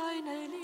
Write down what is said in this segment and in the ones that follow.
meine Liebe.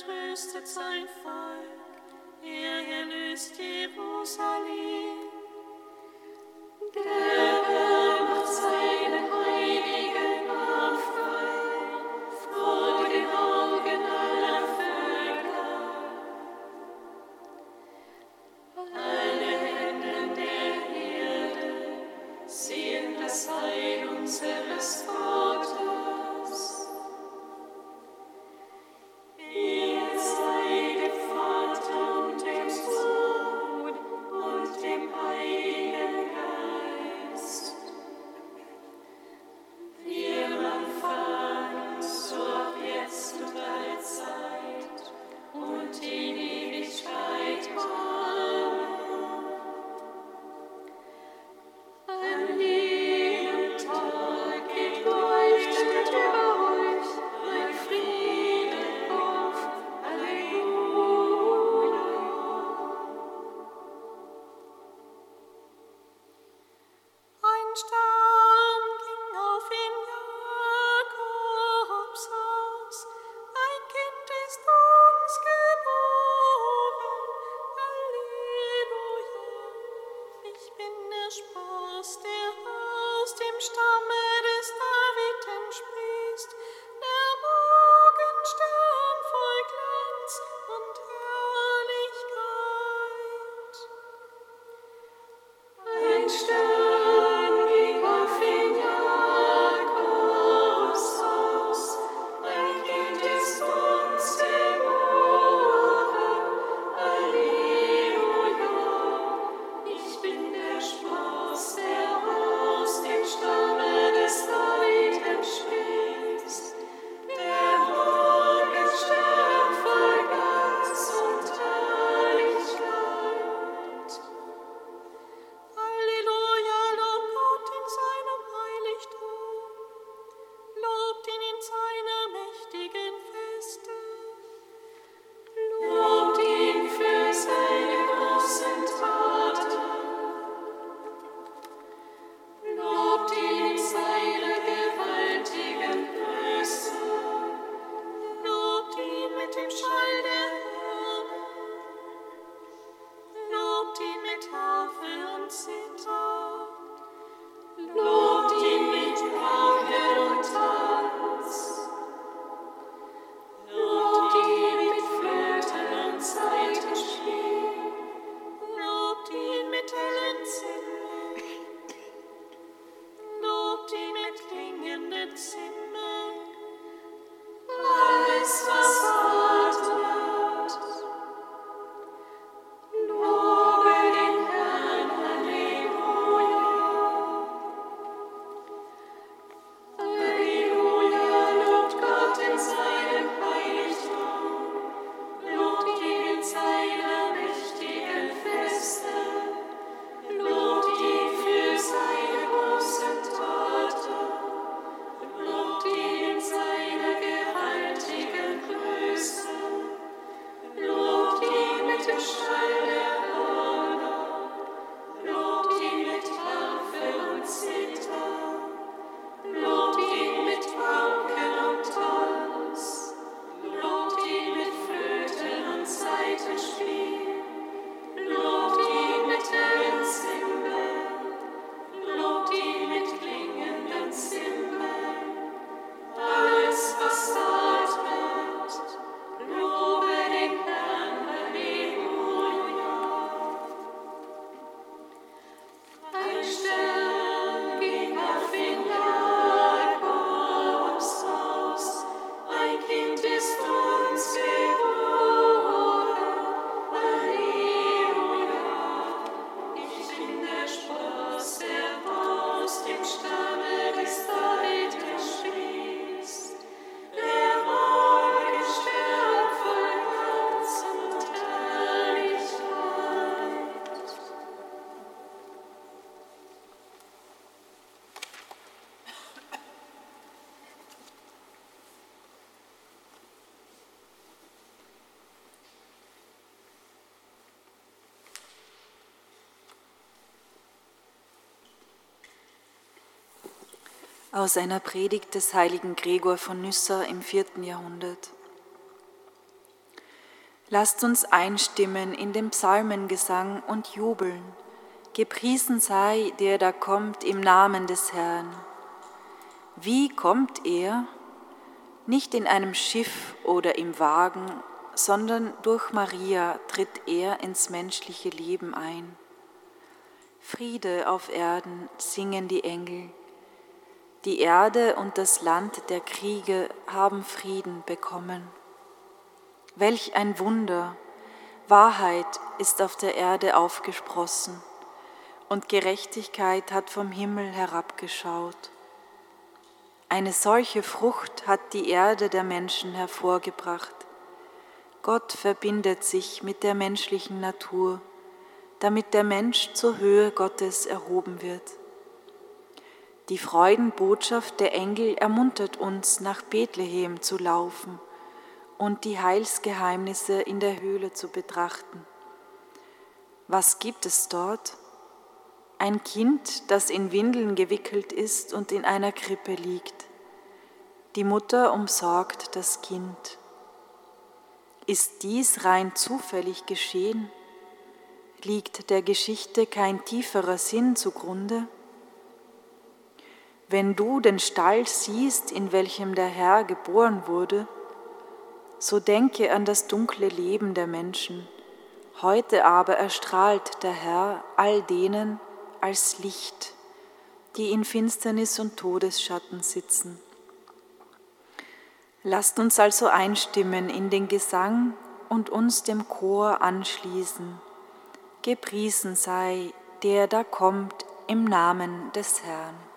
Dem Heiligen Geist. Christ. Aus einer Predigt des heiligen Gregor von Nyssa im vierten Jahrhundert. Lasst uns einstimmen in den Psalmengesang und jubeln. Gepriesen sei, der da kommt im Namen des Herrn. Wie kommt er? Nicht in einem Schiff oder im Wagen, sondern durch Maria tritt er ins menschliche Leben ein. Friede auf Erden singen die Engel. Die Erde und das Land der Kriege haben Frieden bekommen. Welch ein Wunder! Wahrheit ist auf der Erde aufgesprossen und Gerechtigkeit hat vom Himmel herabgeschaut. Eine solche Frucht hat die Erde der Menschen hervorgebracht. Gott verbindet sich mit der menschlichen Natur, damit der Mensch zur Höhe Gottes erhoben wird. Die Freudenbotschaft der Engel ermuntert uns, nach Bethlehem zu laufen und die Heilsgeheimnisse in der Höhle zu betrachten. Was gibt es dort? Ein Kind, das in Windeln gewickelt ist und in einer Krippe liegt. Die Mutter umsorgt das Kind. Ist dies rein zufällig geschehen? Liegt der Geschichte kein tieferer Sinn zugrunde? Wenn du den Stall siehst, in welchem der Herr geboren wurde, so denke an das dunkle Leben der Menschen. Heute aber erstrahlt der Herr all denen als Licht, die in Finsternis und Todesschatten sitzen. Lasst uns also einstimmen in den Gesang und uns dem Chor anschließen. Gepriesen sei, der da kommt im Namen des Herrn.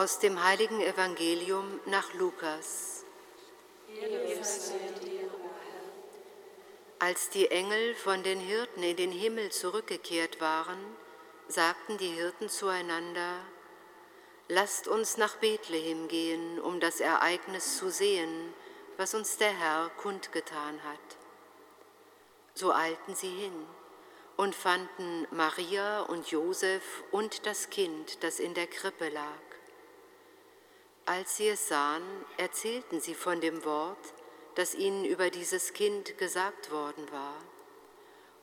Aus dem heiligen Evangelium nach Lukas. Als die Engel von den Hirten in den Himmel zurückgekehrt waren, sagten die Hirten zueinander, Lasst uns nach Bethlehem gehen, um das Ereignis zu sehen, was uns der Herr kundgetan hat. So eilten sie hin und fanden Maria und Josef und das Kind, das in der Krippe lag. Als sie es sahen, erzählten sie von dem Wort, das ihnen über dieses Kind gesagt worden war.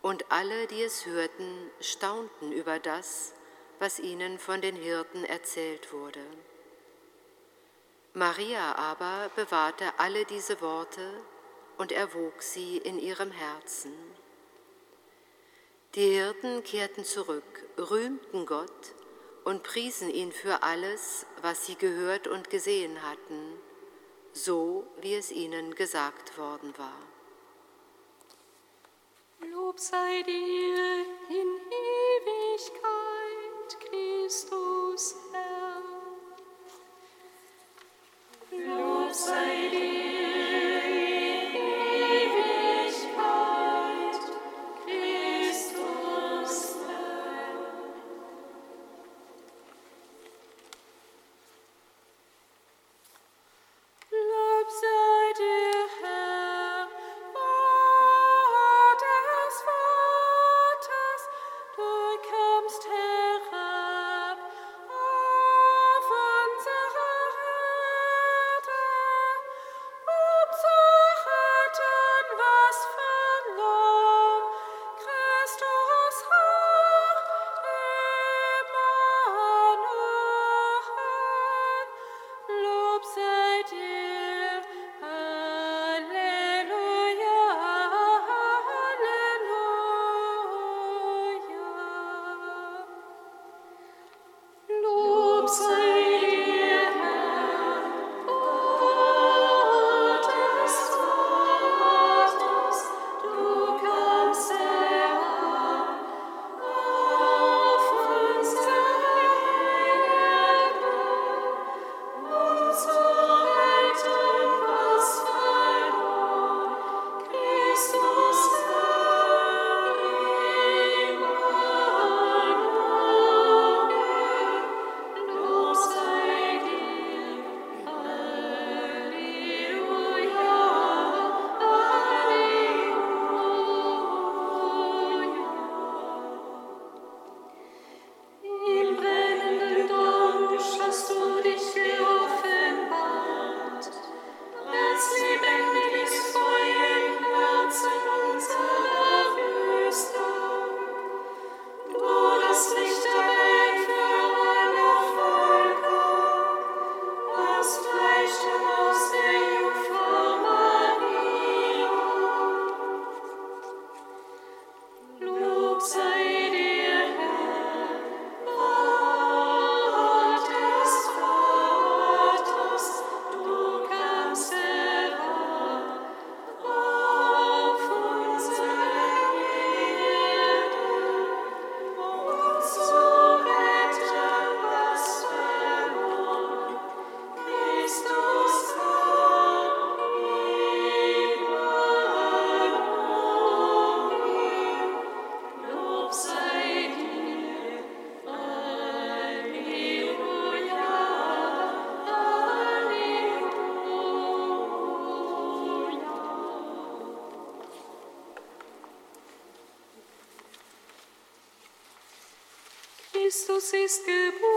Und alle, die es hörten, staunten über das, was ihnen von den Hirten erzählt wurde. Maria aber bewahrte alle diese Worte und erwog sie in ihrem Herzen. Die Hirten kehrten zurück, rühmten Gott und priesen ihn für alles, was sie gehört und gesehen hatten, so wie es ihnen gesagt worden war. Lob sei dir in Ewigkeit, Christus Herr. Lob sei dir. ist geboren.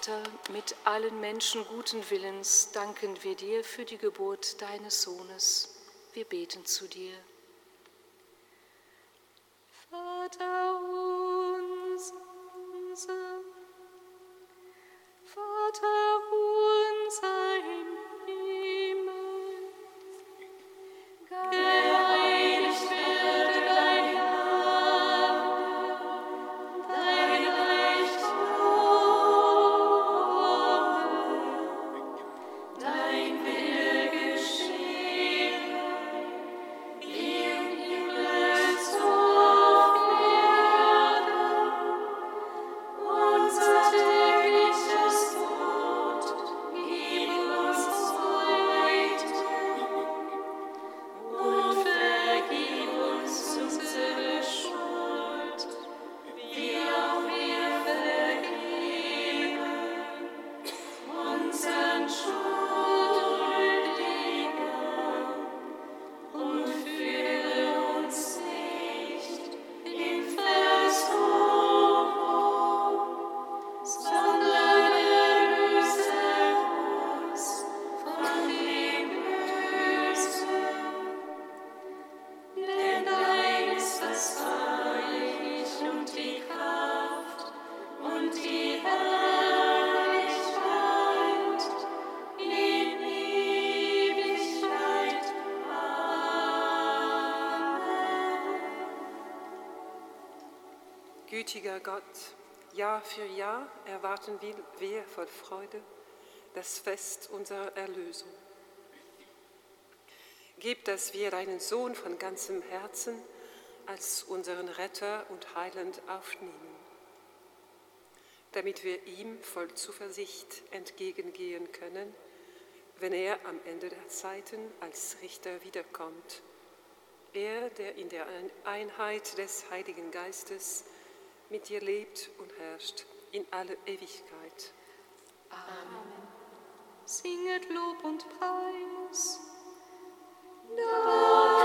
Vater, mit allen Menschen guten Willens danken wir dir für die Geburt deines Sohnes. Wir beten zu dir. Vater unser, Vater unser Gütiger Gott, Jahr für Jahr erwarten wir- voll Freude das Fest unserer Erlösung. Gib, dass wir deinen Sohn von ganzem Herzen als unseren Retter und Heiland aufnehmen, damit wir ihm voll Zuversicht entgegengehen können, wenn er am Ende der Zeiten als Richter wiederkommt. Er, der in der Einheit des Heiligen Geistes mit dir lebt und herrscht in alle Ewigkeit. Singet Lob und Preis. Da